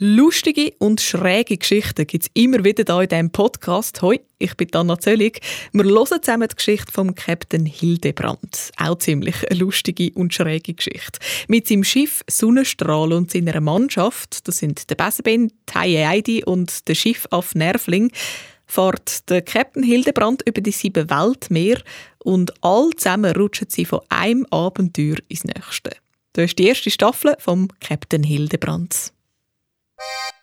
Lustige und schräge Geschichten gibt es immer wieder hier in diesem Podcast. Hoi, ich bin Anna Zöllig. Wir hören zusammen die Geschichte vom Captain Hildebrand. Auch ziemlich eine lustige und schräge Geschichte. Mit seinem Schiff Sonnenstrahl und seiner Mannschaft, das sind der Besenben, Taie Heidi und der Schiffaff Nervling, fährt der Captain Hildebrand über die sieben Weltmeer und all zusammen rutschen sie von einem Abenteuer ins nächste. Das ist die erste Staffel vom Captain Hildebrand. you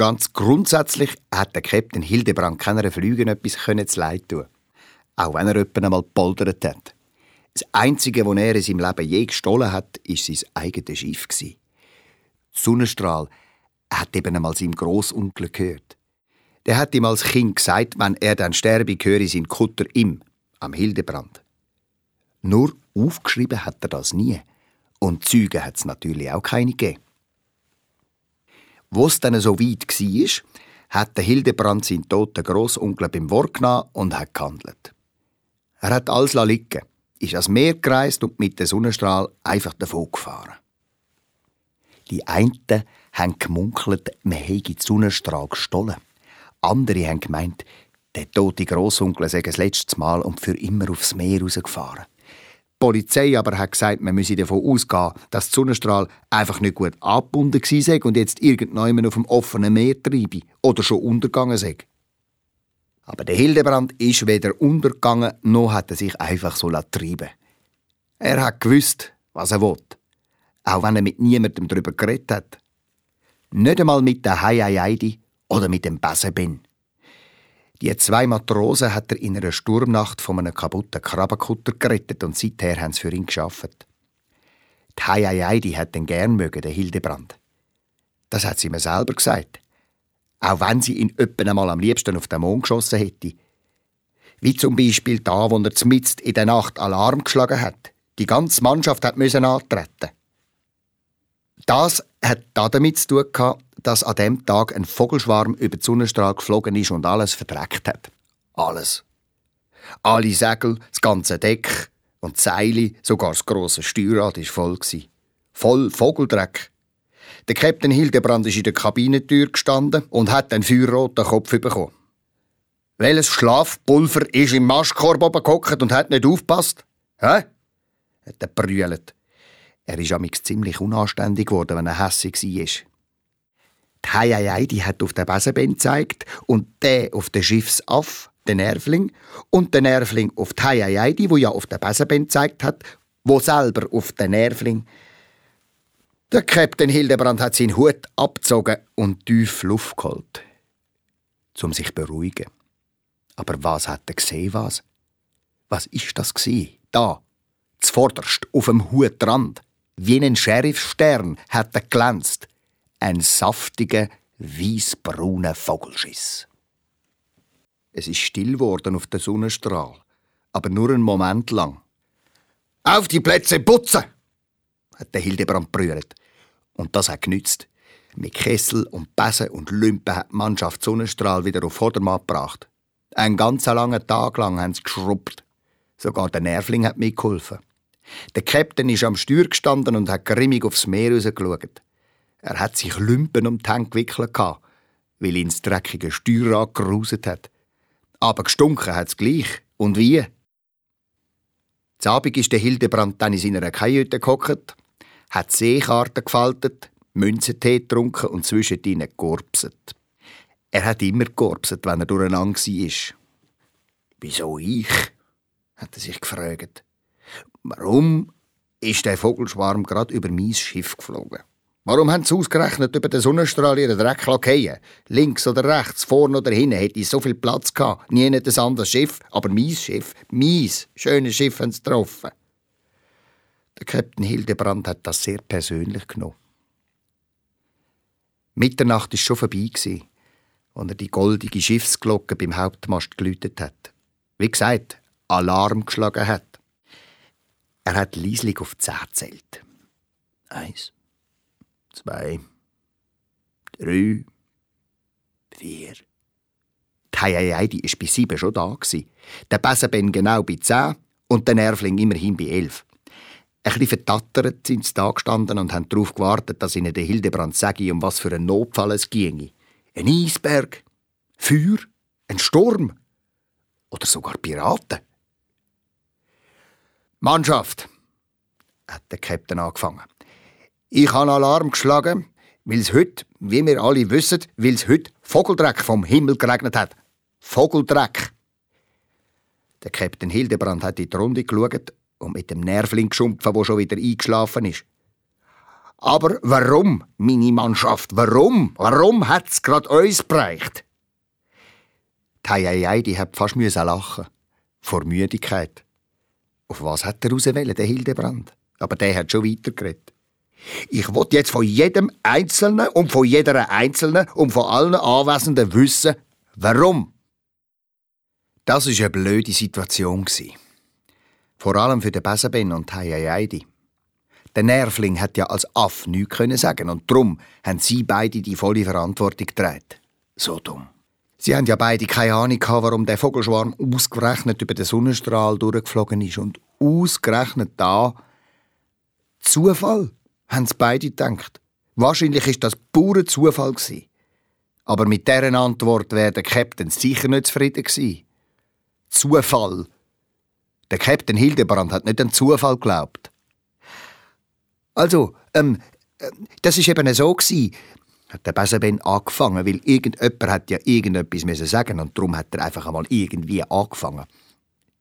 Ganz grundsätzlich hat der Captain Hildebrand keiner Flüge etwas zu leid tun. Auch wenn er jemanden einmal poldert hat. Das Einzige, was er in seinem Leben je gestohlen hat, war sein eigenes Schiff. Sonnenstrahl hat eben einmal seinem Grossonkel gehört. Der hat ihm als Kind gesagt, wenn er dann sterbe, gehöre sein Kutter ihm, am Hildebrand. Nur aufgeschrieben hat er das nie. Und Züge hat es natürlich auch keine gegeben. Wo es dann so weit war, hat der Hildebrand seinen toten Grossonkel beim Wort genommen und hat gehandelt. Er hat alles liegen, ist ans Meer gereist und mit dem Sonnenstrahl einfach davon gefahren. Die einen haben gemunkelt, man hätte den Sonnenstrahl gestohlen. Andere haben gemeint, der tote Grossonkel sei das letzte Mal und für immer aufs Meer rausgefahren. Die Polizei aber hat gesagt, man müsse davon ausgehen, dass der Sonnenstrahl einfach nicht gut abgebunden sei und jetzt irgendjemand auf dem offenen Meer treibe oder schon untergegangen sei. Aber der Hildebrand ist weder untergegangen, noch hat er sich einfach so treiben Er hat gewusst, was er will. Auch wenn er mit niemandem darüber geredet hat. Nicht einmal mit der Heiaidi oder mit dem Besenbin. Die zwei Matrosen hat er in einer Sturmnacht von einem kaputten Krabbenkutter gerettet und seither haben sie für ihn geschafft. Die Heiaidi hat den gern mögen, der Hildebrand. Das hat sie mir selber gesagt. Auch wenn sie ihn öppen einmal am liebsten auf den Mond geschossen hätte. Wie zum Beispiel da, wo er zmitzt in der Nacht Alarm geschlagen hat. Die ganze Mannschaft hat müssen antreten. Das hat damit zu tun gehabt, dass an dem Tag ein Vogelschwarm über den Sonnenstrahl geflogen ist und alles verdreckt hat. Alles. Alle Segel, das ganze Deck und die Seile, sogar das grosse Steuerrad war voll. Voll Vogeldreck. Der Captain Hildebrand ist in der Kabinentür gestanden und hat den feuerroten Kopf bekommen. Welches Schlafpulver ist im Maschkorb oben gehockt und hat nicht aufgepasst? Hä? hat er brüllt. Er ist amix ziemlich unanständig geworden, wenn er hässig war. Die Heieiei, die hat auf den Besenben gezeigt und der auf den Schiffsaff, den Nervling, und den Nervling auf die Heieiei, die ja auf den Besenben gezeigt hat, wo selber auf den Nervling. Der Captain Hildebrand hat seinen Hut abgezogen und tief Luft geholt, um sich zu beruhigen. Aber was hat er gesehen, was? Was ist das gsi? Da, zuvorderst, auf dem Hutrand. Wie ein Sheriffstern hat er glänzt ein saftiger, weißbrauner Vogelschiss. Es ist still geworden auf der Sonnenstrahl, aber nur einen Moment lang. Auf die Plätze putzen! hat der Hildebrand brüllt. Und das hat genützt. Mit Kessel und Besen und Lümpen hat die Mannschaft Sonnenstrahl wieder auf Vordermann gebracht. Einen ganz langen Tag lang haben sie geschrubbt. Sogar der Nervling hat mitgeholfen. Der Captain ist am Steuer gestanden und hat grimmig aufs Meer rausgeschaut. Er hat sich Lümpen um die Hände gewickelt, weil ihn das dreckige Steuerrad geruset hat. Aber gestunken hat es gleich. Und wie? Zu Abend ist der Hildebrand dann in seiner Kajüte gehockt, hat Seekarten gefaltet, Münzentee getrunken und zwischen ihnen gegorpset. Er hat immer gegorpset, wenn er durcheinander war. Wieso ich? hat er sich gefragt. Warum ist der Vogelschwarm gerade über mein Schiff geflogen? Warum haben sie ausgerechnet über den Sonnenstrahl ihren Dreck fallen? Links oder rechts, vorne oder hinten, hätte ich so viel Platz gehabt. Nie ein anderes Schiff, aber mein Schiff, mein schönes Schiff haben sie getroffen. Der Captain Hildebrand hat das sehr persönlich genommen. Mitternacht war schon vorbei, als er die goldige Schiffsglocke beim Hauptmast geläutet hat. Wie gesagt, Alarm geschlagen hat. Er hat leislich auf zehn zählt. Eins, zwei, drei, vier. Die Heiheidi war bei sieben schon da. Der Besenben genau bei zehn und der Nervling immerhin bei elf. Ein bisschen vertattert sind sie da gestanden und haben darauf gewartet, dass ihnen der Hildebrand sage, um was für einen Notfall es ginge. Ein Eisberg, Feuer, ein Sturm oder sogar Piraten. Mannschaft, hat der Captain angefangen. Ich habe Alarm geschlagen, weil es heute, wie wir alle wissen, weil es heute Vogeldreck vom Himmel geregnet hat. Vogeldreck. Der Captain Hildebrand hat in die Runde geschaut und mit dem Nervling geschumpfen, der schon wieder eingeschlafen ist. Aber warum, meine Mannschaft, warum? Warum hat es gerade uns bereicht? Die Heieiei, die hat fast lachen Vor Müdigkeit. Auf was hat er rauswählen, der Hildebrand? Aber der hat schon weitergeredet. Ich will jetzt von jedem Einzelnen und von jeder Einzelnen und von allen Anwesenden wissen, warum. Das war eine blöde Situation. Vor allem für den Besenben und Heiaidi. Der Nervling hat ja als Aff nichts können sagen und darum haben sie beide die volle Verantwortung getragen. So dumm. Sie haben ja beide keine Ahnung gehabt, warum der Vogelschwarm ausgerechnet über den Sonnenstrahl durchgeflogen ist und ausgerechnet da Zufall, haben sie beide gedacht. Wahrscheinlich ist das pure Zufall gewesen. Aber mit deren Antwort wäre der Captain sicher nicht zufrieden gewesen. Zufall der Captain Hildebrand hat nicht an Zufall geglaubt. Also, ähm, äh, das ist eben so gewesen, hat der Besenben angefangen, weil irgendjemand hat ja irgendetwas müssen sagen und darum hat er einfach einmal irgendwie angefangen.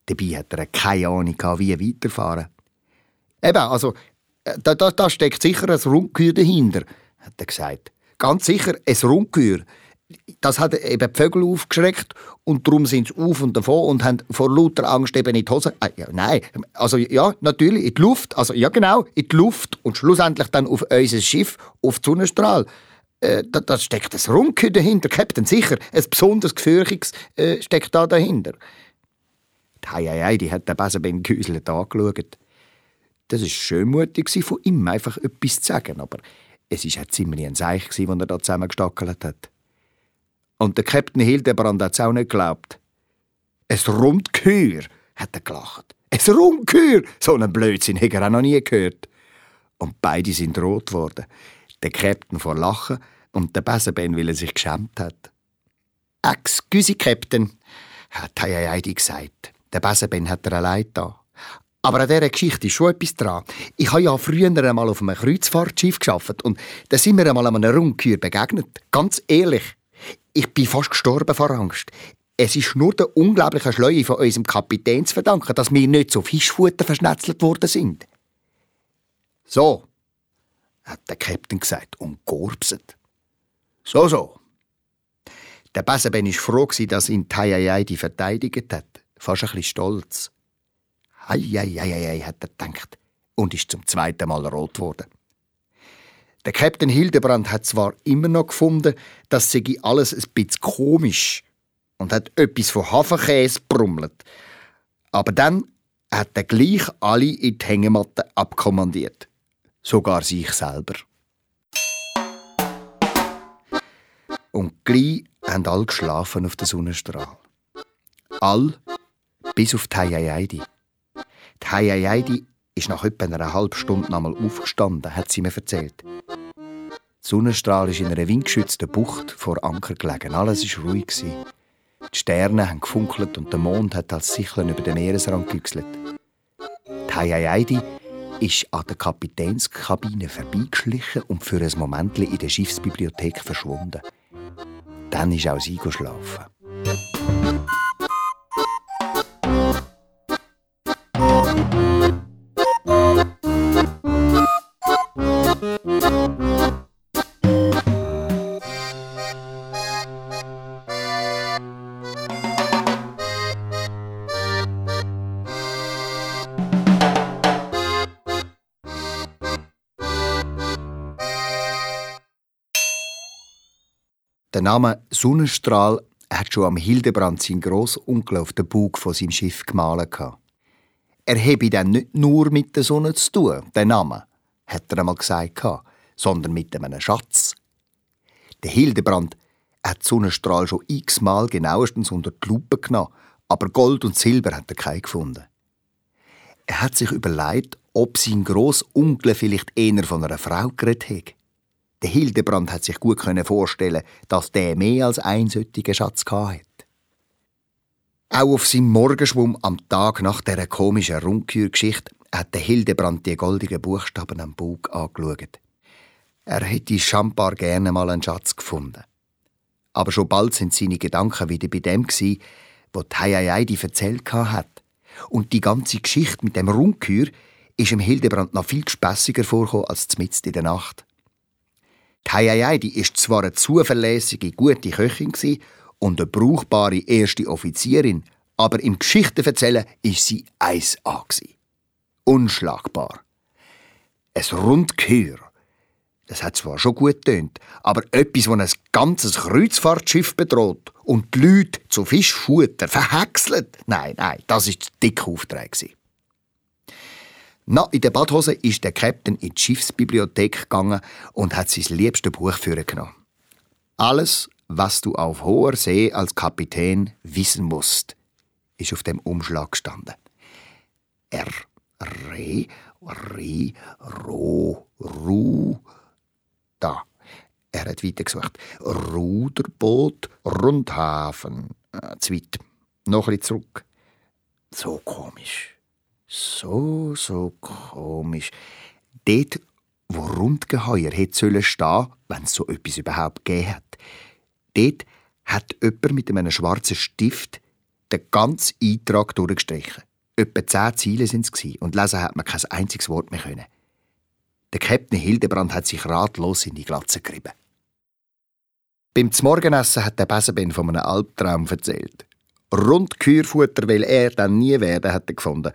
Dabei hat er keine Ahnung gehabt, wie weiterfahren. Eben, also, äh, da, da, da steckt sicher ein Rundgehör dahinter, hat er gesagt. Ganz sicher ein Rundgehör das hat eben die Vögel aufgeschreckt und darum sind sie auf und davon und haben vor lauter Angst eben in die Hose. Äh, ja, nein, also ja, natürlich in die Luft, also ja genau, in die Luft und schlussendlich dann auf unser Schiff, auf die Sonnenstrahl. Äh, da, da, steckt ein Runke dahinter, Captain, sicher, ein besonders Gefürchiges äh, steckt da dahinter. Die Heieiei, die hat den Besenben gehäuselt angeschaut. Das war schön mutig von ihm, einfach etwas zu sagen, aber es war ziemlich ein Seich, das er da zusammengestackelt hat. Und der Captain Hildebrand hat es auch nicht geglaubt. Ein Rundgehör, hat er gelacht. Ein Rundgehör! So einen Blödsinn hätte er auch noch nie gehört. Und beide sind rot geworden. Der Captain vor Lachen und der Besenben, weil er sich geschämt hat. Excuse, Captain, hat Heidi gesagt. Der Besenben hat er allein da. Aber an dieser Geschichte ist schon etwas dran. Ich habe ja früher einmal auf einem Kreuzfahrtschiff geschafft und da sind wir einmal einem Rundgehör begegnet. Ganz ehrlich. Ich bin fast gestorben vor Angst. Es ist nur der unglaublichen Schleue von unserem Kapitän zu verdanken, dass wir nicht so Fischfutter verschnetzelt worden sind. So, hat der Captain gesagt und gorbset. So, so. Der Besenben war froh, dass ihn Taiaiai die verteidigt hat. Fast ein bisschen stolz. Hei, hei, hei, hei, hat er gedacht und ist zum zweiten Mal rot geworden. Der Captain Hildebrand hat zwar immer noch gefunden, das sei alles ein bisschen komisch und hat etwas von Hafenkäse brummelt. Aber dann hat er gleich alle in die Hängematte abkommandiert. Sogar sich selber. Und gleich haben alle geschlafen auf der Sonnenstrahl. All bis auf die Heiaidi. Die Heiaidi ist nach etwa einer halben Stunde einmal aufgestanden, hat sie mir erzählt. Der Sonnenstrahl ist in einer windgeschützten Bucht vor Anker gelegen. Alles war ruhig. Die Sterne haben gefunkelt und der Mond hat als Sicheln über den Meeresrand gegüchselt. Die Heiaidi ist an der Kapitänskabine vorbeigeschlichen und für ein Moment in der Schiffsbibliothek verschwunden. Dann ist auch sie geschlafen. Der Name Sonnenstrahl hat schon am Hildebrand seinen Grossunkel auf den Bug von seinem Schiff gemalt. Er habe dann nicht nur mit der Sonne zu tun, der Name, hat er einmal gesagt, sondern mit einem Schatz. Der Hildebrand hat Sonnenstrahl schon x-mal genauestens unter die Lupe genommen, aber Gold und Silber hat er keinen gefunden. Er hat sich überlegt, ob sein Grossunkel vielleicht eher von einer Frau geredet hat. Der Hildebrand hat sich gut vorstellen, dass der mehr als einen Schatz hatte. Auch auf seinem Morgenschwumm am Tag nach dieser komischen Rundkühlgeschichte hat der Hildebrand die goldigen Buchstaben am Bug angeschaut. Er hätte schambar gerne mal einen Schatz gefunden. Aber schon bald sind seine Gedanken wieder bei dem gsi, wo die erzählt hat. Und die ganze Geschichte mit dem Rundkür ist im Hildebrand noch viel gespässiger vorgekommen als mitten in der Nacht. Die die ist zwar eine zuverlässige, gute Köchin und eine brauchbare erste Offizierin, aber im Geschichtenverzählen ist sie 1A. Unschlagbar. Ein Rundkür. Das hat zwar schon gut tönt, aber etwas, das ein ganzes Kreuzfahrtschiff bedroht und die Leute zu Fischfutter verhäckselt. Nein, nein, das ist der dicke Auftrag. Na, in der Badhose ist der Captain in die Schiffsbibliothek gegangen und hat sein liebstes Buch genommen. Alles, was du auf hoher See als Kapitän wissen musst, ist auf dem Umschlag gestanden. R, Re, Ri, Ro, Ru. Da. Er hat weitergesucht. Ruderboot, Rundhafen. Äh, Zweit. Noch ein bisschen zurück. So komisch. So, so komisch. Dort, wo Rundgeheuer hätte stehen wenn es so etwas überhaupt gegeben hat, dort hat jemand mit einem schwarzen Stift den ganzen Eintrag durchgestrichen. Etwa zehn Ziele waren es und lesen hat man kein einziges Wort mehr können. Der Captain Hildebrand hat sich ratlos in die Glatze gerieben. Beim Zmorgenessen hat der Besenben von einem Albtraum erzählt. Rundkührfutter will er dann nie werden, hat er gefunden.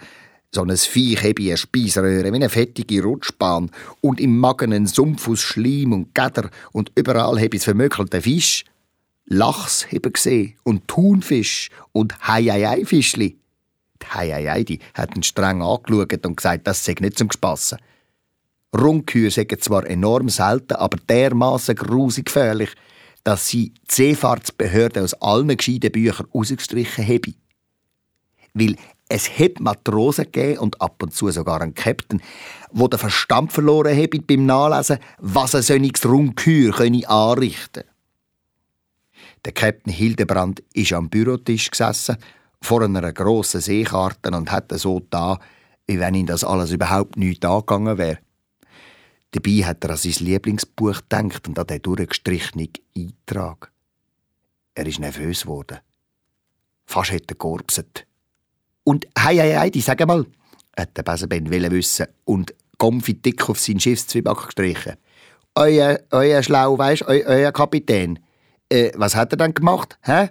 So ein Viech habe eine Speiseröhre wie eine fettige Rutschbahn und im Magen einen Sumpf aus Schleim und Gäder und überall habe es vermökelte Fisch. Lachs habe gesehen und Thunfisch und Hei-Ei-Ei-Fischli. Die Hei-Ei-Ei die hat ihn streng angeschaut und gesagt, das sei nicht zum Spassen. Rundkühe sind zwar enorm selten, aber dermaßen grusig gefährlich, dass sie die Seefahrtsbehörde aus allen gescheiten Büchern ausgestrichen haben. Weil es hat Matrosen gegeben und ab und zu sogar einen Captain, wo den Verstand verloren haben beim Nachlesen, was ein solches anrichten könne. Der Captain Hildebrand ist am Bürotisch gesessen, vor einer grossen Seekarte und hat so da, wie wenn ihm das alles überhaupt nicht angegangen wäre. Dabei hat er an sein Lieblingsbuch gedacht und an den durchgestrichenen Eintrag. Er ist nervös geworden. Fast hätte er georbset. Und hei, hei, hei, sag mal, hat der Besenben wissen und Gomfi dick auf seinen Schiffszwieback gestrichen. Euer, euer Schlau, weisst, eu, euer Kapitän. Äh, was hat er dann gemacht, hä?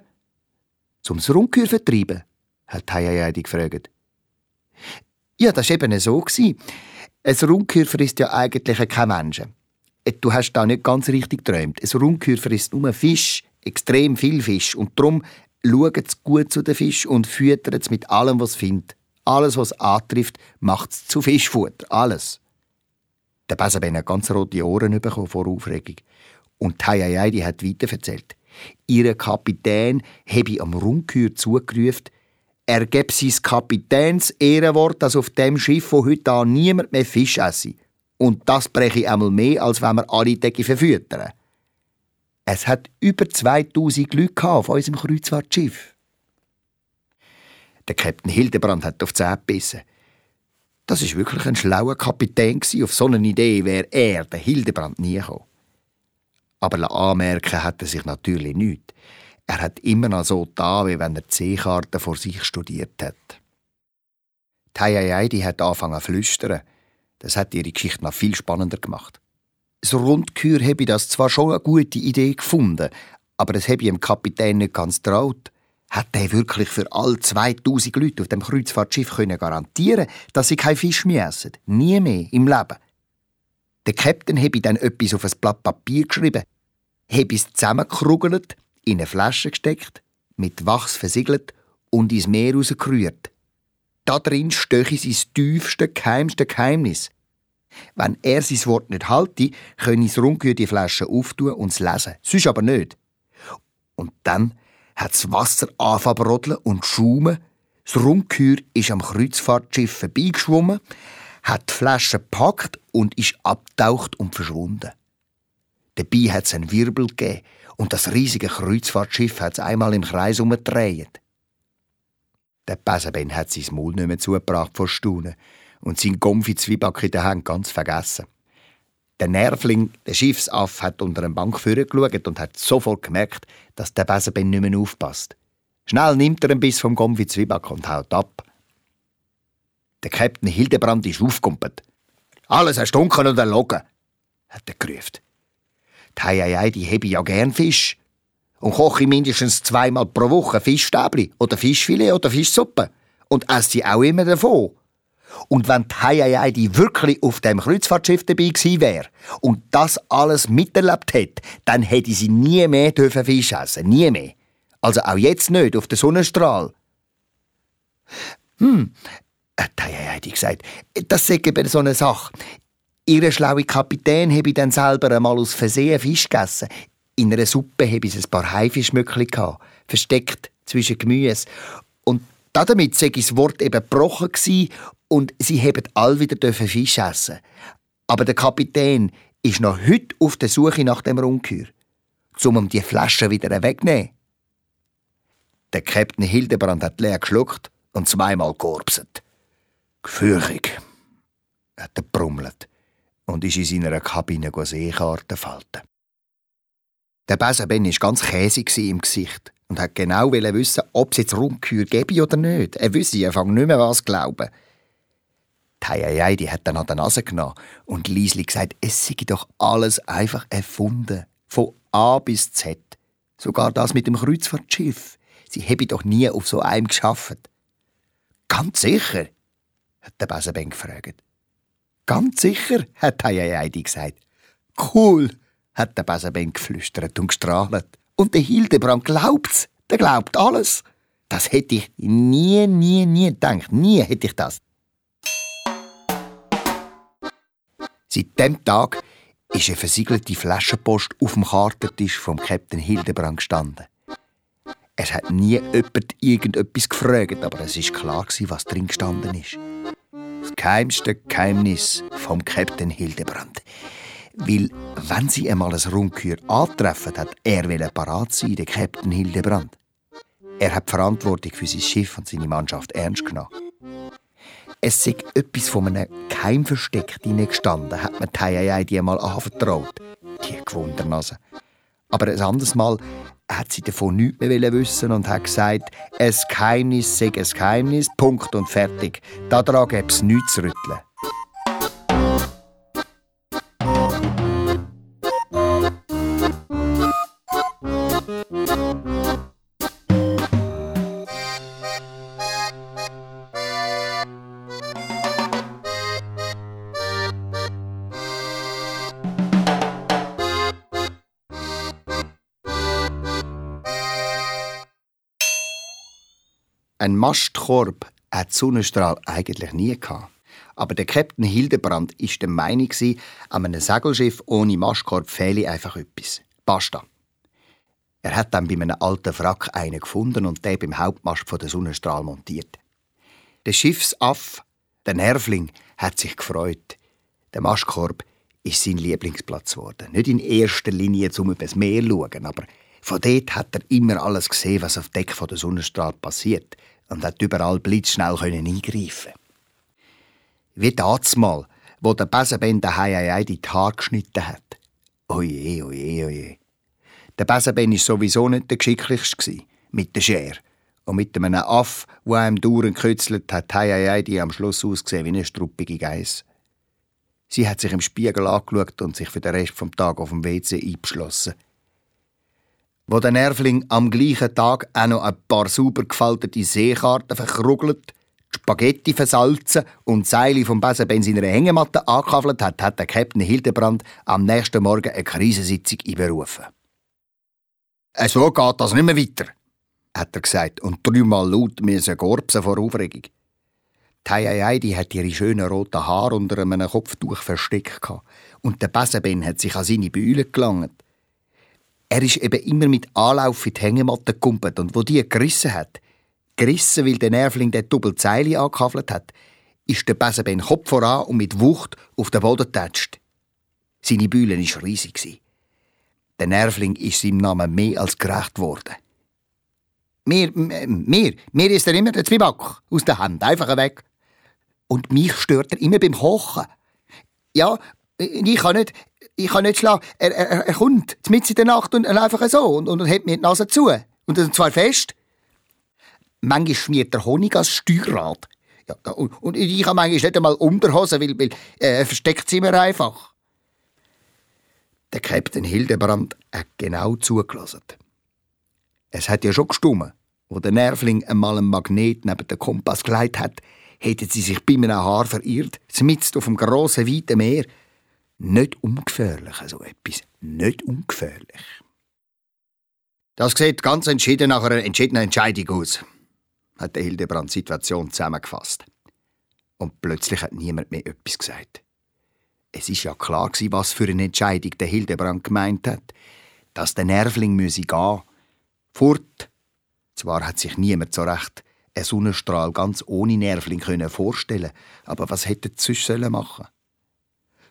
Zum Rundkür vertreiben, hat Hei, hei, hei gefragt. Ja, das war eben so. Ein Rundkür frisst ja eigentlich kein Mensch. Äh, du hast da nicht ganz richtig geträumt. Ein Rundkür frisst nur Fisch, extrem viel Fisch. Und darum schaut gut zu den Fisch und füttert es mit allem, was findet. Alles, was antrifft, macht es zu Fischfutter. Alles. Der Besenben hat ganz rote Ohren bekommen vor Aufregung. Und Tayayai die hat weiter erzählt. Ihr Kapitän habe am Rundkür zugerufen, er gebe sein Kapitäns Ehrenwort, dass auf dem Schiff von heute an niemand mehr Fisch esse. Und das breche einmal mehr, als wenn wir alle Tage verfüttern. Es hat über 2000 Leute auf unserem Kreuzfahrtschiff. Der Captain Hildebrand hat auf die Zähne gebissen. Das ist wirklich ein schlauer Kapitän. Auf so eine Idee wäre er, der Hildebrand, nie gekommen. Aber anmerken hat er sich natürlich nicht. Er hat immer noch so da, wie wenn er Seekarte vor sich studiert hat. Die die hat angefangen zu flüstern. Das hat ihre Geschichte noch viel spannender gemacht. Das Rundkür habe ich das zwar schon eine gute Idee gefunden, aber es habe ich dem Kapitän nicht ganz traut. Hat er wirklich für all 2000 Leute auf dem Kreuzfahrtschiff können garantieren, dass sie kein Fisch mehr essen? Nie mehr im Leben. Der Captain habe dann etwas auf ein Blatt Papier geschrieben. habe es zusammengekrugelt, in eine Flasche gesteckt, mit Wachs versiegelt und ins Meer rausgerührt. Da drin stöche sein tiefste, geheimste Geheimnis. Wenn er sein Wort nicht halte, könne das Rundgehör die Flasche auftun und es lesen. Sonst aber nicht. Und dann hat das Wasser angefangen und schaumen. Das Rundgehör ist am Kreuzfahrtschiff vorbeigeschwommen, hat die Flasche gepackt und ist abtaucht und verschwunden. Dabei hat es einen Wirbel gegeben und das riesige Kreuzfahrtschiff hat es einmal im Kreis umgedreht. Der Besenben hat sein Maul nicht mehr zugebracht vor Staunen und sein Gomfi Zwieback in der Hand ganz vergessen. Der Nervling, der Schiffsaff, hat unter einem Bank geschaut und hat sofort gemerkt, dass der Besenben nicht mehr aufpasst. Schnell nimmt er ein Biss vom Gomfi Zwieback und haut ab. Der Captain Hildebrand ist aufgekumpelt. Alles erstunken und erlogen, hat er gerufen. Die Heieiei, die habe ja gern Fisch. Und koche mindestens zweimal pro Woche Fischstäbli oder Fischfilet oder Fischsuppe. Und esse auch immer davon. Und wenn die Heieiei die wirklich auf dem Kreuzfahrtschiff dabei gewesen wäre und das alles miterlebt hätte, dann hätte sie nie mehr dürfen Fisch essen. Nie mehr. Also auch jetzt nicht auf den Sonnenstrahl. Hm, äh, die Heieiei gesagt, das sei eben so eine Sache. Ihre schlaue Kapitän habe dann selber einmal aus Versehen Fisch gegessen. In einer Suppe habe ich ein paar Haifischmöckchen gehabt, versteckt zwischen Gemüse. Und damit sei das Wort eben gebrochen gewesen und sie haben all wieder Fisch essen. Aber der Kapitän ist noch heute auf der Suche nach dem Rundgehör, um die Flasche wieder wegzunehmen. Der Captain Hildebrand hat leer geschluckt und zweimal georbset. Gefürchig, hat er brummelt und ist in seiner Kabine Seekarten falten. Der Besenben war ganz käsig im Gesicht und hat genau wissen, ob es jetzt Rundkühe gebe oder nicht. Er wüsste einfach nicht mehr, was glauben. Heieiei, die hat dann an der Nase genommen und Liesli gesagt, es sei doch alles einfach erfunden. Von A bis Z. Sogar das mit dem Kreuzfahrtschiff. Sie habe doch nie auf so einem geschafft. Ganz sicher? hat der Besenben gefragt. Ganz sicher, hat Heidi gesagt. Cool, hat der Besenben geflüstert und gestrahlt. Und der Hildebrand glaubt's. Der glaubt alles. Das hätte ich nie, nie, nie gedacht. Nie hätte ich das. Seit dem Tag ist eine versiegelte Flaschenpost auf dem Kartentisch vom Captain Hildebrand gestanden. Es hat nie jemand irgendetwas gefragt, aber es ist klar was drin gestanden ist das geheimste Geheimnis vom Captain Hildebrand. Weil, wenn sie einmal ein Rundkür antreffen, hat er parat sein, der Captain Hildebrand. Er hat die Verantwortung für sein Schiff und seine Mannschaft ernst genommen. Es sei etwas von einem Geheimversteck gestanden, hat mir Taiai die einmal anvertraut. Die Gewundernase. Aber ein anderes Mal hat sie davon nichts mehr wissen und hat gesagt, ein Geheimnis sei ein Geheimnis, Punkt und fertig. Daran gäbe es nichts zu rütteln. Mastkorb hat Sonnenstrahl eigentlich nie gehabt. Aber der Captain Hildebrand war der Meinung, an einem Segelschiff ohne Mastkorb fehle einfach etwas. Basta. Er hat dann bei einem alten Wrack einen gefunden und den beim Hauptmast von der Sonnenstrahl montiert. Der Schiffsaff, der Nervling, hat sich gefreut. Der Mastkorb ist sein Lieblingsplatz geworden. Nicht in erster Linie, um über das Meer zu schauen, aber von dort hat er immer alles gesehen, was auf Deck von der Sonnenstrahl passiert und hat überall blitzschnell eingreifen Wie das mal, wo der Besenben der Heieiei die Haare geschnitten hat. Oje, oje, oje. Der Besenben war sowieso nicht der geschicklichste mit der Schere. Und mit einem Aff, der einem dauernd kützelt, hat Heieiei die am Schluss ausgesehen wie eine struppige Geiss. Sie hat sich im Spiegel angeschaut und sich für den Rest vom Tag auf dem WC eingeschlossen. Wo der Nervling am gleichen Tag auch noch ein paar sauber gefaltete Seekarten verkrugelt, Spaghetti versalzen und Seile vom Besenben in seiner Hängematte angekavelt hat, hat der Captain Hildebrand am nächsten Morgen eine Krisensitzung einberufen. So geht das nicht mehr weiter, hat er gesagt und dreimal laut müssen gorbsen vor Aufregung. Die die hat ihre schönen roten Haare unter einem Kopftuch versteckt und der Besenben hat sich an seine Bühle gelangt. Er ist eben immer mit Anlauf in die Hängematte gekumpelt und wo die gerissen hat, gerissen, weil der Nervling der Doppelzeile angekavelt hat, ist der Besenben Kopf voran und mit Wucht auf den Boden getatscht. Seine Bühne war riesig. Der Nervling ist seinem Namen mehr als gerecht worden. Mir, mir, mir ist er immer der Zwieback aus der Hand, einfach weg. Und mich stört er immer beim Kochen. Ja, ich kann nicht, ich kann nicht schlafen. Er, er, er kommt mitten in der Nacht und einfach so und, und hält mir die Nase zu. Und dann zwar fest. Manchmal schmiert der Honig als Steuerrad. Ja, und, und ich habe manchmal nicht einmal Unterhose, weil, weil äh, er versteckt sie mir einfach. Der Captain Hildebrand hat genau zugelassen. Es hat ja schon gestummen, wo der Nervling einmal einen Magnet neben den Kompass geleitet hat, hätten sie sich bei einem Haar verirrt, mitten auf dem grossen, weiten Meer. Nicht ungefährlich, so etwas. Nicht ungefährlich. Das sieht ganz entschieden nach einer entschiedenen Entscheidung aus, hat Hildebrand die Situation zusammengefasst. Und plötzlich hat niemand mehr etwas gesagt. Es ist ja klar was für eine Entscheidung der Hildebrand gemeint hat. Dass der Nervling müsse gehen. Fort. Zwar hat sich niemand so recht einen Sonnenstrahl ganz ohne Nervling können vorstellen, aber was hätte sonst machen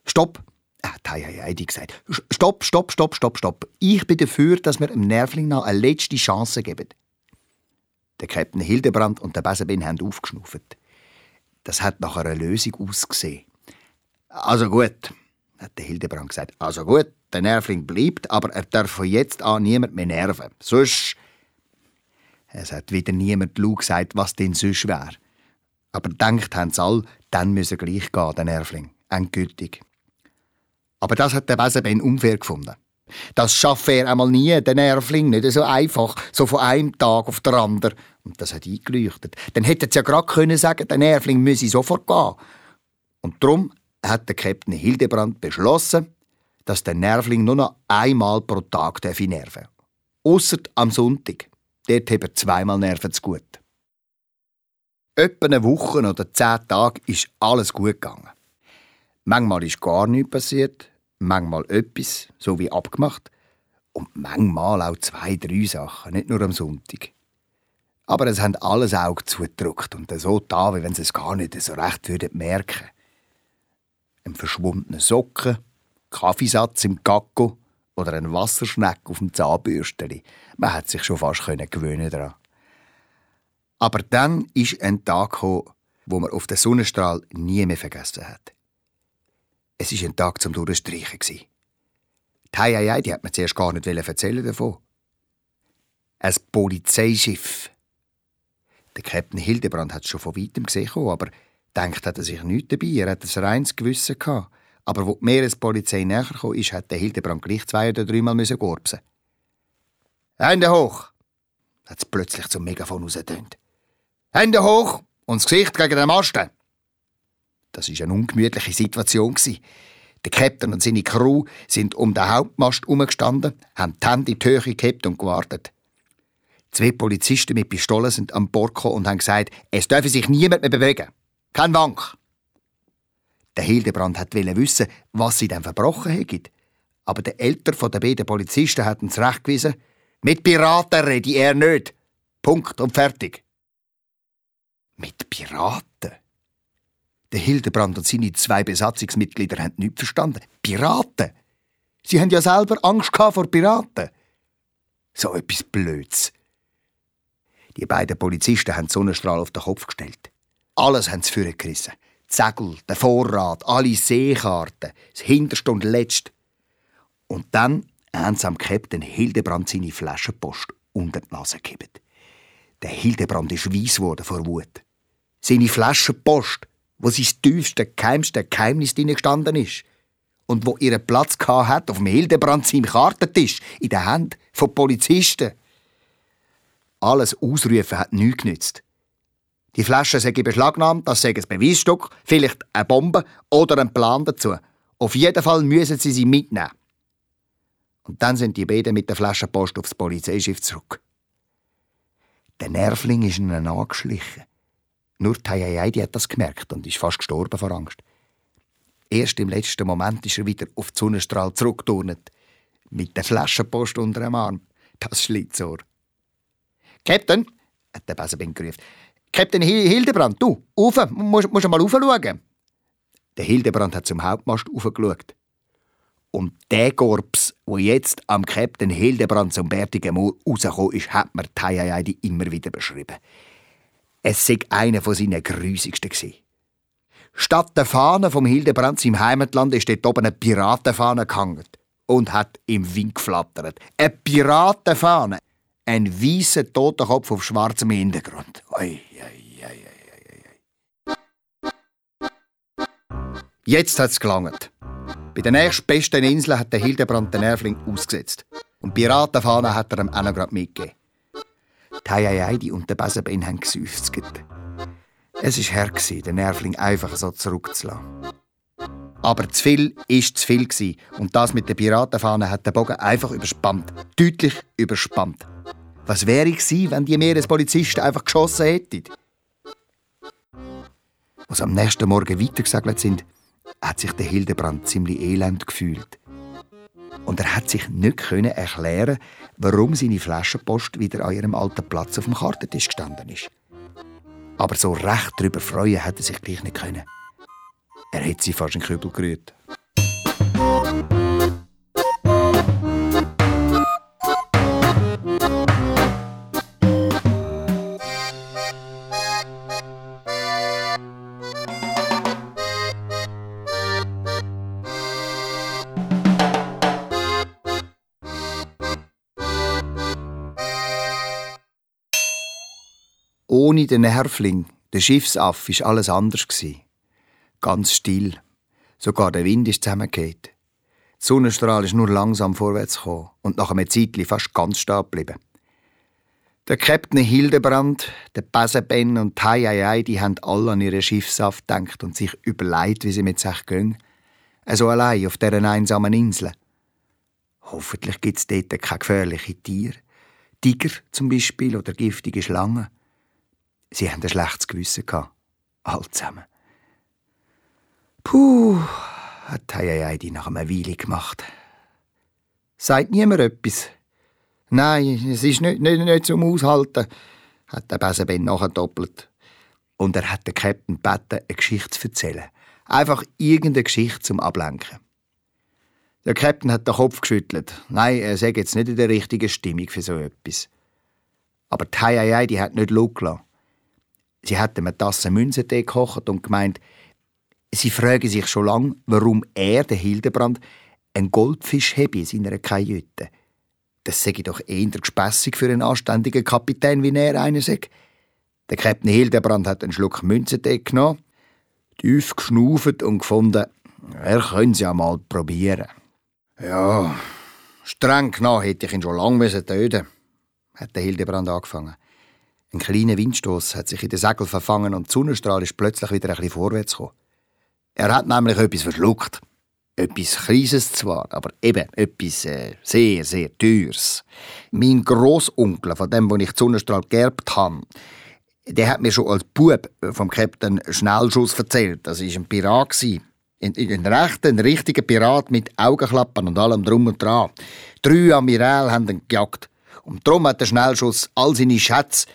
Stopp! Hat Heidi gesagt. Stopp, stopp, stopp, stopp, stopp. Ich bin dafür, dass wir dem Nervling noch eine letzte Chance geben. Der Captain Hildebrand und der Besenbin haben aufgeschnuffert. Das hat nach einer Lösung ausgesehen. Also gut, hat der Hildebrand gesagt. Also gut, der Nervling bleibt, aber er darf von jetzt an niemand mehr nerven. Sonst. Es hat wieder niemand Lou gesagt, was denn sonst wäre. Aber denkt haben sie alle, dann müsse gleich gehen, der Nervling. Endgültig. Aber das hat der Besenben unfair gefunden. Das schafft er einmal nie, der Nervling, nicht so einfach, so von einem Tag auf den anderen. Und das hat eingeleuchtet. Dann hätte sie ja gerade können sagen, der Nervling müsse sofort gehen. Und darum hat der Captain Hildebrand beschlossen, dass der Nervling nur noch einmal pro Tag nerven darf. Ausser am Sonntag. Dort hat er zweimal Nerven zu gut. Etwa eine Woche oder zehn Tage ist alles gut gegangen. Manchmal ist gar nichts passiert, manchmal etwas, so wie abgemacht, und manchmal auch zwei, drei Sachen, nicht nur am Sonntag. Aber es haben alles Auge zugedrückt und so da, wie wenn sie es gar nicht so recht würden merken ein verschwundener Socken, Kaffeesatz im Gacko oder ein Wasserschneck auf dem Zahnbürsteli. Man hat sich schon fast gewöhnen daran. Aber dann ist ein Tag gekommen, wo man auf den Sonnenstrahl nie mehr vergessen hat. Es war ein Tag zum Durchstreichen. Die Heieiei, die hat mir zuerst gar nicht erzählen davon. Ein Polizeischiff. Der Captain Hildebrand hat es schon von weitem gesehen, aber Denkt hat er sich nichts dabei, er hat ein reines Gewissen gehabt. Aber wo die Meerespolizei näher kam, ist, hat der Hildebrand gleich zwei oder dreimal müssen gorbsen. Hände hoch! hat es plötzlich zum Megafon rausgetönt. Hände hoch und das Gesicht gegen den Masten! Das war eine ungemütliche Situation. Der Captain und seine Crew sind um den Hauptmast herumgestanden, haben die Hände in die Höhe gehabt und gewartet. Zwei Polizisten mit Pistolen sind an Bord gekommen und haben gesagt, es dürfe sich niemand mehr bewegen. Kein Wank. Der Hildebrand wollte wissen, was sie denn verbrochen hätten. Aber der Älter der beiden Polizisten hat uns rechtgewiesen, mit Piraten rede er nicht. Punkt und fertig. Mit Piraten? Der Hildebrand und seine zwei Besatzungsmitglieder haben nichts verstanden. Piraten? Sie haben ja selber Angst vor Piraten. So etwas Blöds. Die beiden Polizisten haben den Sonnenstrahl auf den Kopf gestellt. Alles haben sie vorgerissen. Die Segel, der Vorrat, alle Seekarten, das Hinterste und Letzte. Und dann haben sie am Captain Hildebrand seine Flaschenpost unter die Nase gegeben. Der Hildebrand ist weiss geworden vor Wut. Seine Flaschenpost, wo sein tiefste, geheimste Geheimnis drin gestanden ist. Und wo ihren Platz hat auf dem Hildebrand seinem Kartentisch, in der Hand von Polizisten. Alles Ausrufen hat nichts genützt. Die Flasche sei beschlagnahmt, das sei ein Beweisstück, vielleicht eine Bombe oder ein Plan dazu. Auf jeden Fall müssen sie sie mitnehmen. Und dann sind die beiden mit der Flaschenpost aufs Polizeischiff zurück. Der Nervling ist ihnen angeschlichen. Nur Tayayai hat das gemerkt und ist fast gestorben vor Angst. Erst im letzten Moment ist er wieder auf den Sonnenstrahl zurückgeturnt. Mit der Flaschenpost unter dem Arm. Das Schlitzohr. Captain, hat der Besenbind gerufen. Captain Hildebrand, du, rauf, musst, musst mal raufschauen. Der Hildebrand hat zum Hauptmast raufgeschaut. Und der Korps, wo jetzt am Captain Hildebrand zum bärtigen Moor rausgekommen ist, hat mir Tayayadi immer wieder beschrieben. Es sei einer von seinen gewesen. Statt der Fahne vom Hildebrand im Heimatland ist dort oben eine Piratenfahne gehangen und hat im Wind geflattert. Eine Piratenfahne. Ein weißer Totenkopf auf schwarzem Hintergrund. Oi, oi, oi, Jetzt hat's gelangt. Bei der nächstbesten Insel hat der Hildebrand den Nervling ausgesetzt. Und Piratenfahne hat er ihm auch noch mitgegeben. Die Heiaidi und der Besenbein haben geseufzt. Es war her, den Nervling einfach so zurückzulassen. Aber zu viel war zu viel und das mit der Piratenfahne hat den Bogen einfach überspannt. Deutlich überspannt. Was wäre ich wenn die Meerespolizisten einfach geschossen hätten? Als am nächsten Morgen weitergesegelt sind, hat sich der Hildebrand ziemlich elend gefühlt. Und er hat sich nicht erklären, warum seine Flaschenpost wieder an ihrem alten Platz auf dem Kartentisch gestanden ist. Aber so recht darüber freuen hat er sich gleich nicht können. Er hätte sie fast in den Kübel gerührt. Ohne den Nervling, den Schiffsaff, war alles anders. Ganz still. Sogar der Wind ist zusammengeht. Der Sonnenstrahl ist nur langsam vorwärts gekommen und nach einem Zeitchen fast ganz stehen geblieben. Der Captain Hildebrand, der Besenben und Tai Ai die haben alle an ihren Schiffsaft gedacht und sich überlegt, wie sie mit sich gehen. Also allein auf dieser einsamen Insel. Hoffentlich gibt es dort keine gefährlichen Tiere. Tiger zum Beispiel oder giftige Schlangen. Sie haben ein schlechtes Gewissen gehabt. All zusammen. Puh, hat Heidi nach einer Weile gemacht. Sagt niemand etwas? Nein, es ist nicht, nicht, nicht zum Aushalten, hat der Besenben nachgedoppelt. Und er hat den Captain gebeten, eine Geschichte zu erzählen. Einfach irgendeine Geschichte zum Ablenken. Der Captain hat den Kopf geschüttelt. Nein, er sei jetzt nicht in der richtigen Stimmung für so etwas. Aber die Heidi hat nicht losgelassen. Sie hat ihm eine Tasse Münzentee gekocht und gemeint, sie frage sich schon lange, warum er, der Hildebrand, einen Goldfisch habe in seiner Kajüte. Das sei doch eher gespässig für einen anständigen Kapitän, wie er einer sagt. Der Captain Hildebrand hat einen Schluck Münzentee genommen, tief geschnauft und gefunden, er könnte es ja mal probieren. Ja, streng genommen hätte ich ihn schon lange töten hat der Hildebrand angefangen. Ein kleiner Windstoß hat sich in den Segel verfangen und die Sonnenstrahl ist plötzlich wieder ein bisschen vorwärts gekommen. Er hat nämlich etwas verschluckt. Etwas Kleines zwar, aber eben etwas äh, sehr, sehr Teures. Mein Großonkel, von dem, wo ich die Sonnenstrahl geerbt habe, der hat mir schon als Bub vom Captain Schnellschuss erzählt. Das war ein Pirat. Ein, ein rechter, ein richtiger Pirat mit Augenklappen und allem drum und dran. Drei Amiral haben ihn gejagt. Und darum hat der Schnellschuss all seine Schätze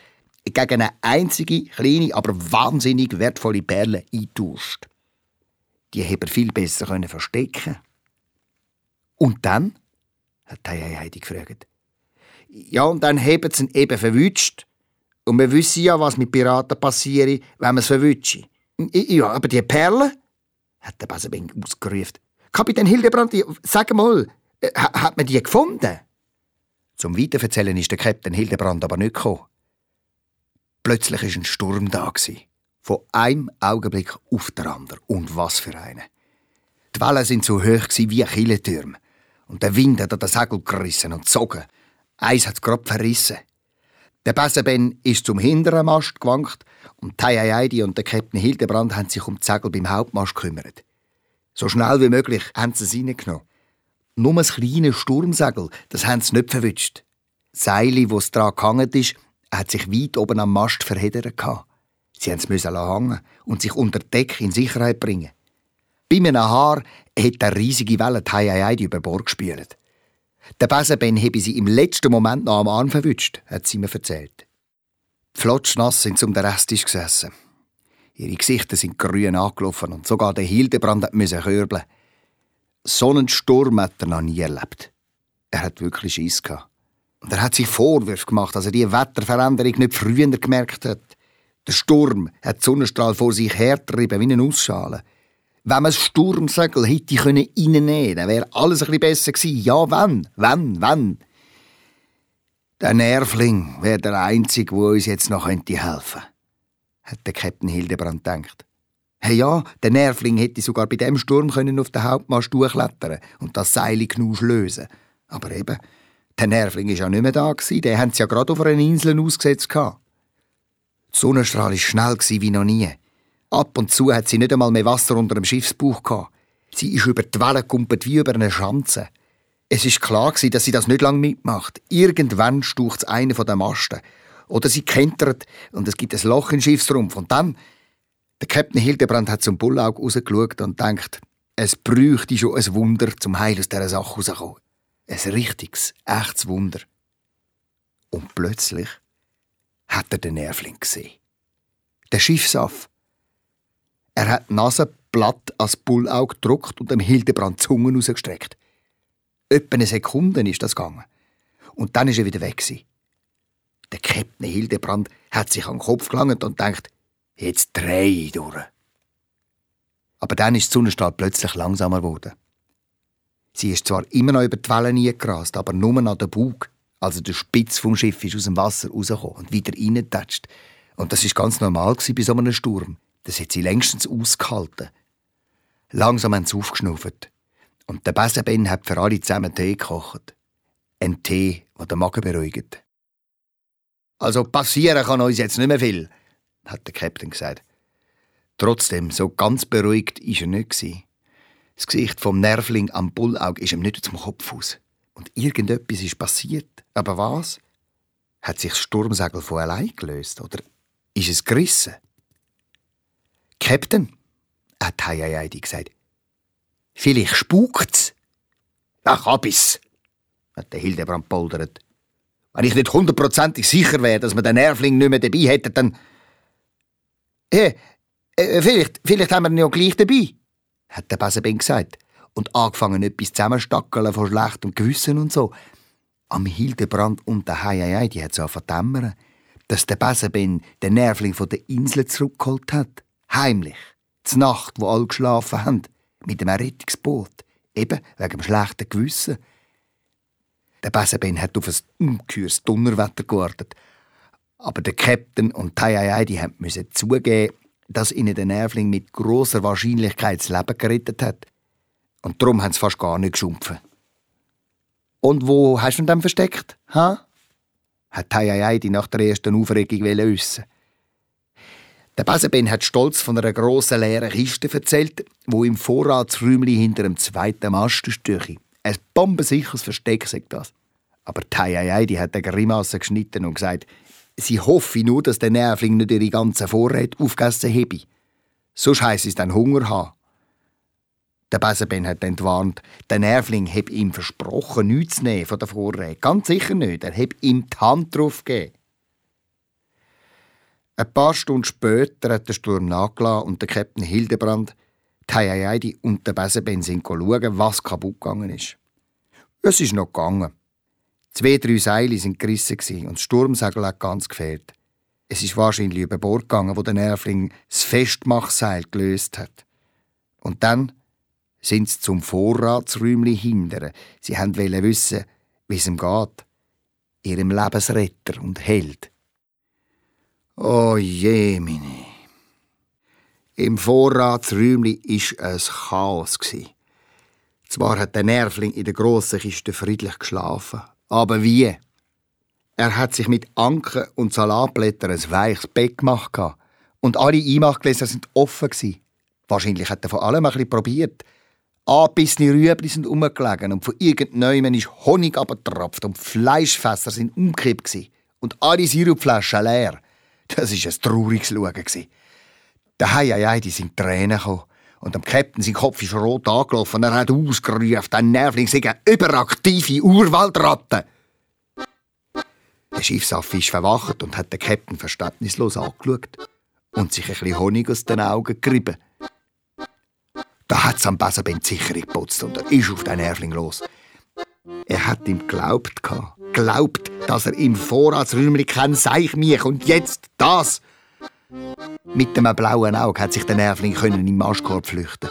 gegen eine einzige, kleine, aber wahnsinnig wertvolle Perle eingetauscht. Die hätte er viel besser verstecken Und dann? hat Heidi gefragt. Ja, und dann haben sie ihn eben verwünscht. Und wir wissen ja, was mit Piraten passiert, wenn man es verwünscht. Ja, aber die Perle? hat der Basenbeng ausgerufen. Kapitän Hildebrand, sag mal, äh, hat man die gefunden? Zum Weiterverzählen ist der Kapitän Hildebrand aber nicht gekommen. Plötzlich war ein Sturm da. Von einem Augenblick auf den anderen. Und was für einen. Die Wellen sind so hoch wie Killentürme. Und der Wind hat den Segel gerissen und gezogen. Eins hat grob verrissen. Der Besenben ist zum hinteren Mast gewankt und Tayayidi und der Captain Hildebrand haben sich um die Segel beim Hauptmast gekümmert. So schnell wie möglich haben sie es reingenommen. Nur ein kleines Sturmsegel, das haben sie nicht verwünscht. Das Seil, wo es dran gehangen ist, hat sich weit oben am Mast verheddert. Sie mussten es hängen und sich unter Deck in Sicherheit bringen. Bei einem Haar hat der riesige Welle die Hai über Bord gespült. Der Besenben habe sie im letzten Moment noch am Arm verwünscht, hat sie mir erzählt. Flotschnass sind zum Restisch gesessen. Ihre Gesichter sind grün angelaufen und sogar der Hildebrand musste körbeln. So einen Sturm hat er noch nie erlebt. Er hat wirklich Schiss gehabt. Und er hat sich Vorwürfe gemacht, dass er die Wetterveränderung nicht früher gemerkt hat. Der Sturm hat die Sonnenstrahl vor sich hertrieben wie eine Ausschale. Wenn man das Sturmsegel hätte reinnehmen können, wäre alles ein bisschen besser gewesen. Ja, wenn, wenn, wenn. Der Nervling wäre der Einzige, der uns jetzt noch helfen könnte, hat der Captain Hildebrand gedacht. Hey ja, der Nervling hätte sogar bei dem Sturm können auf den Hauptmast durchklettern und das Seil Knusch lösen. Aber eben, der Nervling war ja nicht mehr da. Den haben sie ja gerade auf einer Insel ausgesetzt. Die Sonnenstrahl war schnell wie noch nie. Ab und zu hat sie nicht einmal mehr Wasser unter dem Schiffsbauch gehabt. Sie ist über die Wellen gumpet wie über eine Schanze. Es ist klar dass sie das nicht lange mitmacht. Irgendwann staucht eine von den Masten. Oder sie kentert und es gibt ein Loch im Schiffsrumpf. Und dann, der Captain Hildebrand hat zum Bullauge rausgeschaut und denkt, es bräuchte schon ein Wunder zum Heil aus dieser Sache rauszukommen. Ein richtiges, echtes Wunder. Und plötzlich hat er den Nervling gesehen. Der Schiffsaff er hat die Nase platt als Bullauge gedruckt und dem Hildebrand die Zunge rausgestreckt. Etwa eine Sekunde ist das gegangen. Und dann ist er wieder weg. Der Captain Hildebrand hat sich an den Kopf gelangt und denkt, jetzt dreh ich durch. Aber dann ist die Sonnenstrahl plötzlich langsamer geworden. Sie ist zwar immer noch über die Wellen gerast, aber nur an den Bug, also der Spitz vom Schiff, ist aus dem Wasser rausgekommen und wieder reingetatscht. Und das ist ganz normal bei so einem Sturm. Das hat sie längstens ausgehalten. Langsam haben sie aufgeschnauft. Und der Besenben hat für alle zusammen Tee gekocht. Ein Tee, der den Magen beruhigt. Also passieren kann uns jetzt nicht mehr viel, hat der Captain gesagt. Trotzdem, so ganz beruhigt war er nicht. Das Gesicht vom Nervling am Bullauge ist ihm nicht zum Kopf aus. Und irgendetwas ist passiert. Aber was? Hat sich das Sturmsegel von allein gelöst? Oder ist es gerissen? Captain, hat Hayayadi gesagt. Vielleicht spukt's. Ach, hab's, hat der Hildebrand poldert. Wenn ich nicht hundertprozentig sicher wäre, dass wir den Nervling nicht mehr dabei hätten, dann... Hey, äh, vielleicht, vielleicht haben wir ihn ja gleich dabei, hat der Besenben gesagt. Und angefangen, etwas zusammenstackeln von schlechtem Gewissen und so. Am Hildebrand und der Hayayai, die hat so verdämmern, dass der Besenben den Nervling von der Insel zurückgeholt hat. Heimlich. Z Nacht, wo alle geschlafen haben. Mit einem Rettungsboot. Eben wegen dem schlechten Gewissen. Der Besenben hat auf ein ungeheures Donnerwetter gewartet. Aber der Captain und Taiai die müssen zugeben, dass ihnen der Nervling mit großer Wahrscheinlichkeit das Leben gerettet hat. Und darum haben sie fast gar nicht geschumpfen. Und wo hast du ihn dann versteckt? Ha? Hat Taiai nach der ersten Aufregung wissen. Der Besenben hat stolz von einer grossen leeren Kiste erzählt, wo im Vorratsräumli hinter dem zweiten Mast stüche. Ein bombensicheres Versteck sagt das. Aber die hat eine Grimasse geschnitten und gesagt, sie hoffe nur, dass der Nervling nicht ihre ganzen Vorräte aufgegessen habe. Sonst heisst es dann Hunger haben. Der Besenben hat entwarnt, der Nervling habe ihm versprochen, nichts zu nehmen von den Vorräten. Ganz sicher nicht. Er habe ihm die Hand drauf gegeben. Ein paar Stunden später hat der Sturm nachgelassen und der Captain Hildebrand, die Heiheidi und der Besenben sind schauen, was kaputt gegangen ist. Es ist noch gegangen. Zwei, drei Seile sind gerissen und das Sturmsegel hat ganz gefehlt. Es ist wahrscheinlich über Bord gegangen, wo der Nervling das Festmachseil gelöst hat. Und dann sind sie zum Vorratsräumli hindern. Sie wollten wissen, wie es ihm geht. Ihrem Lebensretter und Held. Oh je, meine. Im Vorratsräumli war es Chaos. Zwar hat der Nervling in der grossen Kiste friedlich geschlafen, aber wie? Er hat sich mit Anken und Salatblättern ein weiches Bett gemacht und alle Einmachgläser sind offen Wahrscheinlich hat er von allem bisschen probiert, Anbissene Rüebli sind umgelegen und von irgendjemandem ist Honig abgetropft und Fleischfässer sind umgekippt und alle Sirupflaschen leer. Das war ein trauriges Schauen. Der Hei, die sind Tränen gekommen. Und dem Captain sein Kopf ist rot angelaufen er hat ausgerufen, der Nervling sei eine überaktive Urwaldratte. Der Schiffsaffe ist verwacht und hat den Captain verständnislos angeschaut und sich ein bisschen Honig aus den Augen gerieben. Da hat es am Besenbind sicher geputzt und er ist auf den Nervling los. Er hat ihm geglaubt, glaubt, dass er im Vorratsräumchen kein Seich mich und jetzt das. Mit dem blauen Auge hat sich der Nervling können im Maschkorb flüchten.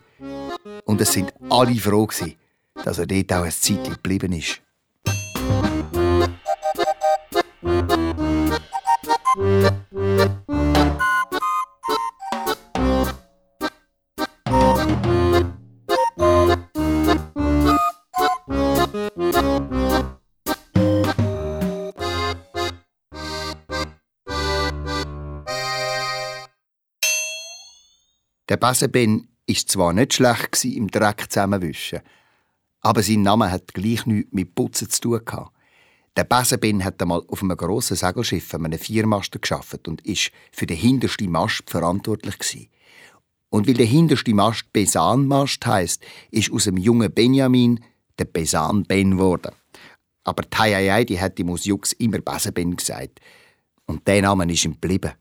Und es sind alle froh dass er dort auch ein Zeitchen geblieben ist. Der Besenben ist zwar nicht schlecht im Dreck zusammenwischen, aber sein Name hat gleich nichts mit Putzen zu tun gehabt. Der Besenben hat einmal auf einem grossen Segelschiff einem Viermaster geschafft und ist für den hintersten Mast verantwortlich. Und weil der hinterste Mast Besanmast heisst, ist aus dem jungen Benjamin der Besan Ben geworden. Aber Tayayai, die hat aus Jux immer Besenben gesagt. Und der Name ist ihm geblieben.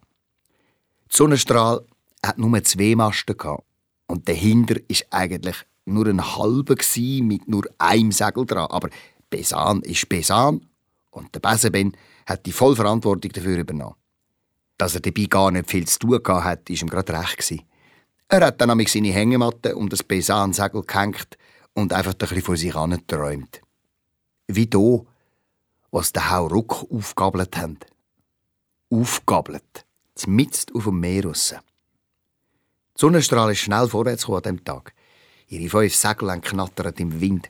Die Sonnenstrahl hat nur zwei Masten gehabt. Und dahinter ist eigentlich nur ein halber mit nur einem Segel dran. Aber Besan ist Besan und der Besenben hat die Vollverantwortung dafür übernommen. Dass er dabei gar nicht viel zu tun hatte, hat, war ihm gerade recht. Er hat dann nämlich seine Hängematte um das Besan-Segel gehängt und einfach ein bisschen vor sich geträumt. Wie da, was der Hauruck aufgabelt haben. Aufgabelt. Zmitzt auf dem Meer raus. Die Sonnenstrahl ist schnell vorwärts an diesem Tag. Ihre fünf Segel knattern im Wind.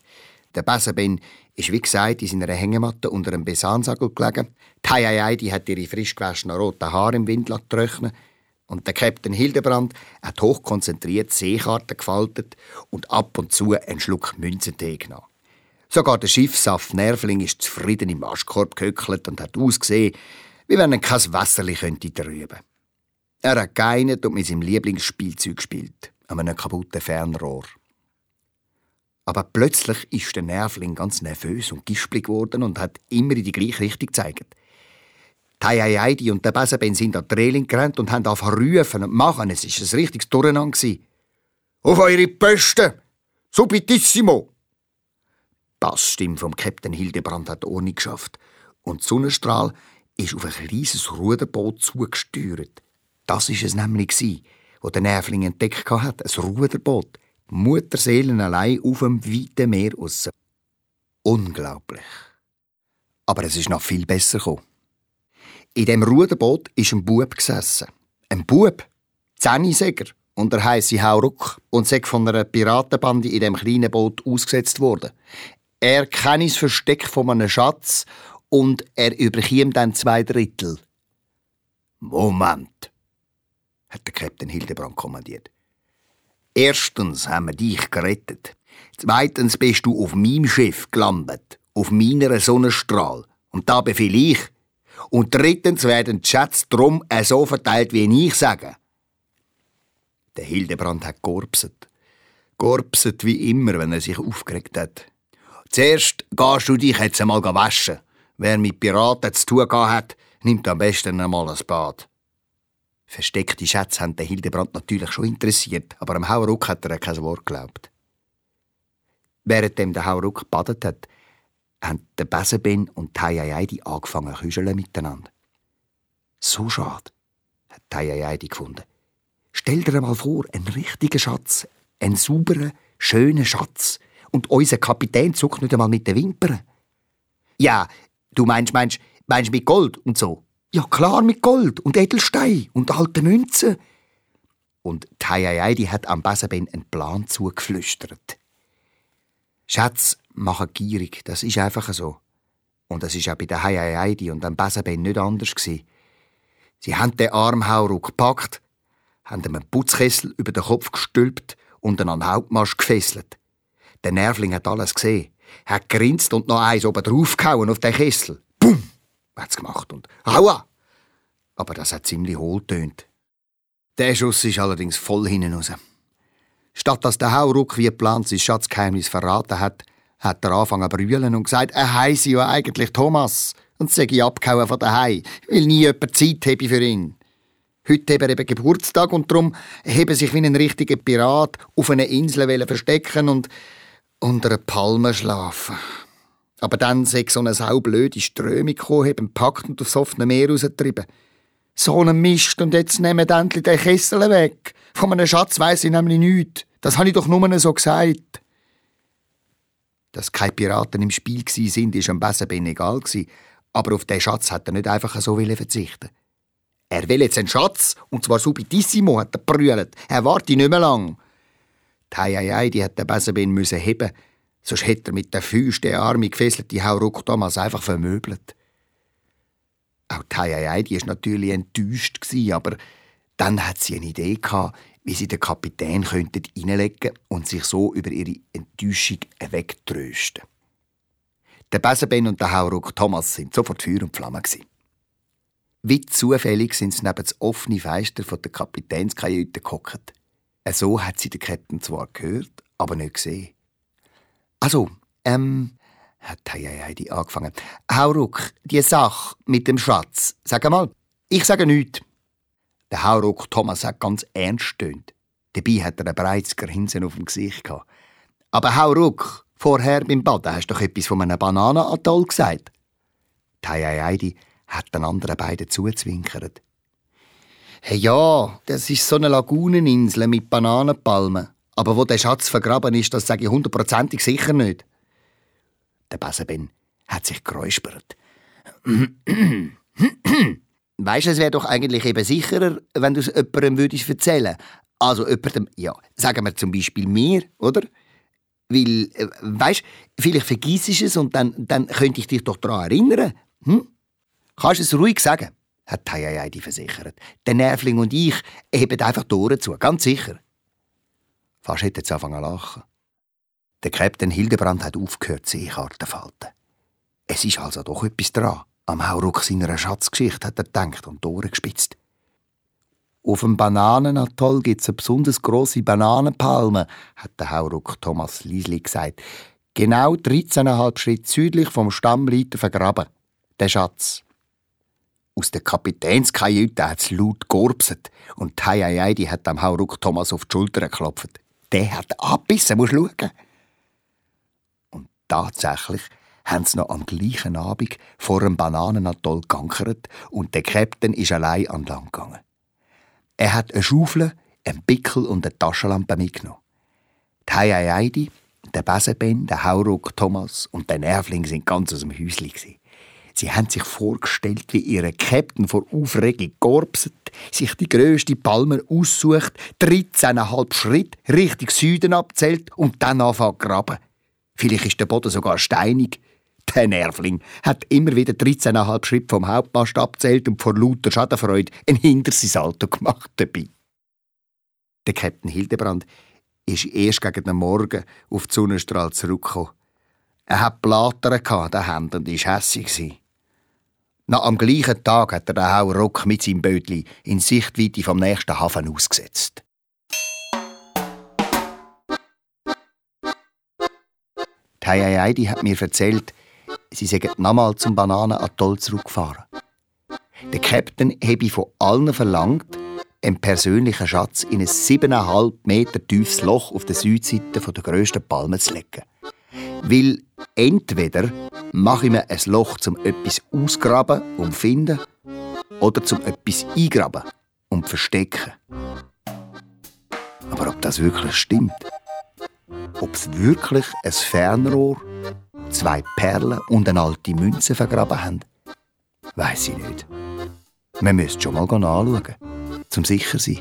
Der Besenben ist wie gesagt in seiner Hängematte unter einem Besansagel gelegen. Die Heieiei, die hat ihre frisch gewaschenen roten Haare im Wind trocknen und der Captain Hildebrand hat hochkonzentriert Seekarten gefaltet und ab und zu einen Schluck Münzentee genommen. Sogar der Schiffsaft Nervling ist zufrieden im Maschkorb gehöckelt und hat ausgesehen, wie wenn er kein Wasserli könnte trüben. Er hat geinert und mit seinem Lieblingsspielzeug gespielt, an einem kaputten Fernrohr. Aber plötzlich ist der Nervling ganz nervös und gispelig geworden und hat immer in die gleiche Richtung gezeigt. Die Heidi und der Besenben sind an die Reling gerannt und haben angefangen rufen und machen. Es war ein richtiges Durcheinander. Auf eure Posten! Subitissimo! Die Bassstimme vom Captain Hildebrand hat Ordnung geschafft und Sonnenstrahl ist auf ein kleines Ruderboot zugesteuert. Das war es nämlich, wo der Nervling entdeckt hat, ein Ruderboot. Mutterseelen allein auf dem weiten Meer raus. Unglaublich. Aber es ist noch viel besser gekommen. In dem Ruderboot ist ein Bub gesessen. Ein Bub, Zehnisäger, und er heisse Hauruck und sei von einer Piratenbande in dem kleinen Boot ausgesetzt worden. Er kenne das Versteck von einem Schatz und er überkäme dann zwei Drittel. Moment, hat der Captain Hildebrand kommandiert. Erstens haben wir dich gerettet. Zweitens bist du auf meinem Schiff gelandet, auf meiner Sonnenstrahl. Und da befehle ich. Und drittens werden die Schätze drum so verteilt, wie ich sage. Der Hildebrand hat gorpset. Gorpset wie immer, wenn er sich aufgeregt hat. Zuerst gehst du dich jetzt einmal waschen. Wer mit Piraten zu tun hat, nimmt am besten einmal ein Bad. Versteckte Schätze haben den Hildebrand natürlich schon interessiert, aber am Hauruck hat er kein Wort geglaubt. Währenddem der Hauruck gebadet hat, haben der Besenben und Taiaidi angefangen zu miteinander. So schade, hat Taiaidi gefunden. Stell dir mal vor, einen richtigen Schatz, einen sauberen, schönen Schatz, und unser Kapitän zuckt nicht einmal mit den Wimpern. Ja, du meinst, meinst, meinst mit Gold und so? Ja, klar, mit Gold und Edelstein und alten Münzen. Und die hat am Besenben einen Plan zugeflüstert. Schatz machen gierig, das ist einfach so. Und das ist auch bei der Heidi und am Besenben nicht anders gewesen. Sie haben den Armhauruck gepackt, haben ihm einen Putzkessel über den Kopf gestülpt und ihn an den Hauptmast gefesselt. Der Nervling hat alles gesehen, hat grinst und noch eins oben draufgehauen auf den Kessel. Bumm! Hat's gemacht und Aua! Aber das hat ziemlich hohl tönt. Der Schuss ist allerdings voll hinten raus. Statt dass der Hauruck wie geplant sein Schatzgeheimnis verraten hat, hat er angefangen zu brüllen und gesagt, er heisse ja eigentlich Thomas und sei abgehauen von daheim, weil nie jemand Zeit habe für ihn. Heute hat er eben Geburtstag und darum habe sich wie ein richtiger Pirat auf einer Insel verstecken und unter einer Palme schlafen. Aber dann sei so eine saublöde Strömung gekommen, haben packt und aufs offene Meer rausgetrieben. So ein Mist und jetzt nehmen endlich den Kessel weg. Von einem Schatz weiss ich nämlich nichts. Das habe ich doch nur so gesagt. Dass keine Piraten im Spiel sind, ist am besten egal Aber auf den Schatz hat er nicht einfach so verzichten. Er will jetzt einen Schatz, und zwar subitissimo, hat er brüllt. Er warte nicht mehr lang. Die Heieiei, die hat der Besenbein müssen heben, sonst hätte er mit der Füße den arme gefesselte Hauruck damals einfach vermöbelt. Auch die Heieiei, die ist natürlich enttäuscht aber dann hat sie eine Idee gehabt, wie sie den Kapitän könnten reinlegen und sich so über ihre Enttäuschung wegtrösten. Der Besenben und der Hauruck Thomas sind sofort Feuer und Flamme. Wie zufällig sind sie neben das offene Fenster der Kapitänskajüte gehockt. So hat sie den Captain zwar gehört, aber nicht gesehen. Also, ähm, hat Heidi angefangen. Hauruck, die Sache mit dem Schatz, sag mal, ich sage nichts. Der Hauruck Thomas hat ganz ernst stöhnt. Dabei hat er ein breites Grinsen auf dem Gesicht gehabt. Aber Hauruck, vorher beim Baden hast du doch etwas von einem Bananenatoll gesagt. Die Heidi hat den anderen beiden zuzwinkert. Hey, ja, das ist so eine Laguneninsel mit Bananenpalmen. Aber wo der Schatz vergraben ist, das sage ich hundertprozentig sicher nicht. Der Besenben hat sich geräuspert. weißt du, es wäre doch eigentlich eben sicherer, wenn du es jemandem würdest erzählen Also jemandem, ja, sagen wir zum Beispiel mir, oder? Weil, äh, weißt du, vielleicht vergisst du es und dann, dann könnte ich dich doch daran erinnern. Hm? Kannst du es ruhig sagen? hat Tayayadi versichert. Der Nervling und ich heben einfach Ohren zu, ganz sicher. Fast hätte sie angefangen zu lachen. Der Captain Hildebrand hat aufgehört, Seekarten falten. Es ist also doch etwas dran. Am Hauruck seiner Schatzgeschichte hat er gedacht und die Ohren gespitzt. Auf dem Bananenatoll gibt es eine besonders grosse Bananenpalme, hat der Hauruck Thomas Liesli gesagt. Genau 13,5 Schritt südlich vom Stammleiter vergraben. Der Schatz. Aus der Kapitänskajüte hat es laut georpset und die die hat am Hauruck Thomas auf die Schulter geklopft. Der hat abbissen, musst schauen. Und tatsächlich haben sie noch am gleichen Abend vor einem Bananenatoll geankert und der Captain ist allein an Land gegangen. Er hat eine Schaufel, einen Pickel und eine Taschenlampe mitgenommen. Die Heiheidi, der Besenben, der Hauruck Thomas und der Nervling sind ganz aus dem Häuschen. Sie haben sich vorgestellt, wie ihre Captain vor Aufregung gorbset, sich die grösste Palme aussucht, 13,5 Schritt Richtung Süden abzählt und dann anfängt graben. Vielleicht ist der Boden sogar steinig. Der Nervling hat immer wieder 13,5 Schritt vom Hauptmast abzählt und vor lauter Schadenfreude ein Hintersalto gemacht dabei. Der Captain Hildebrand ist erst gegen den Morgen auf die Sonnenstrahl zurückgekommen. Er hat Blattern in den Händen und war hässlich. Noch am gleichen Tag hat er den Hauruck mit seinem Bötli in Sichtweite vom nächsten Hafen ausgesetzt. Die Heiheidi hat mir erzählt, sie seien nochmal zum Bananenatoll zurückgefahren. Der Captain habe von allen verlangt, einen persönlichen Schatz in ein 7,5 Meter tiefes Loch auf der Südseite der grössten Palme zu legen. Weil entweder mache ich mir ein Loch zum etwas ausgraben und finden oder zum etwas eingraben und verstecken. Aber ob das wirklich stimmt, ob es wirklich ein Fernrohr, zwei Perlen und eine alte Münze vergraben haben, weiß ich nicht. Man müsste schon mal anschauen, zum sicher sein.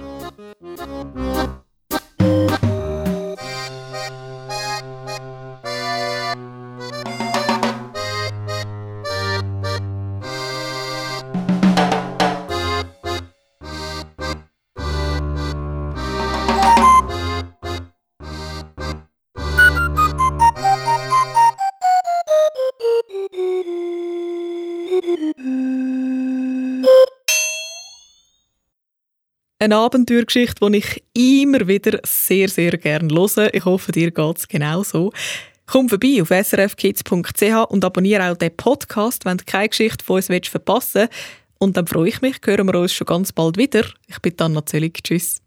Eine Abenteuergeschichte, die ich immer wieder sehr, sehr gerne höre. Ich hoffe, dir geht es genauso. Komm vorbei auf srfkids.ch und abonniere auch den Podcast, wenn du keine Geschichte von uns verpassen willst. Und dann freue ich mich, hören wir uns schon ganz bald wieder. Ich bin Anna Zöllig. Tschüss.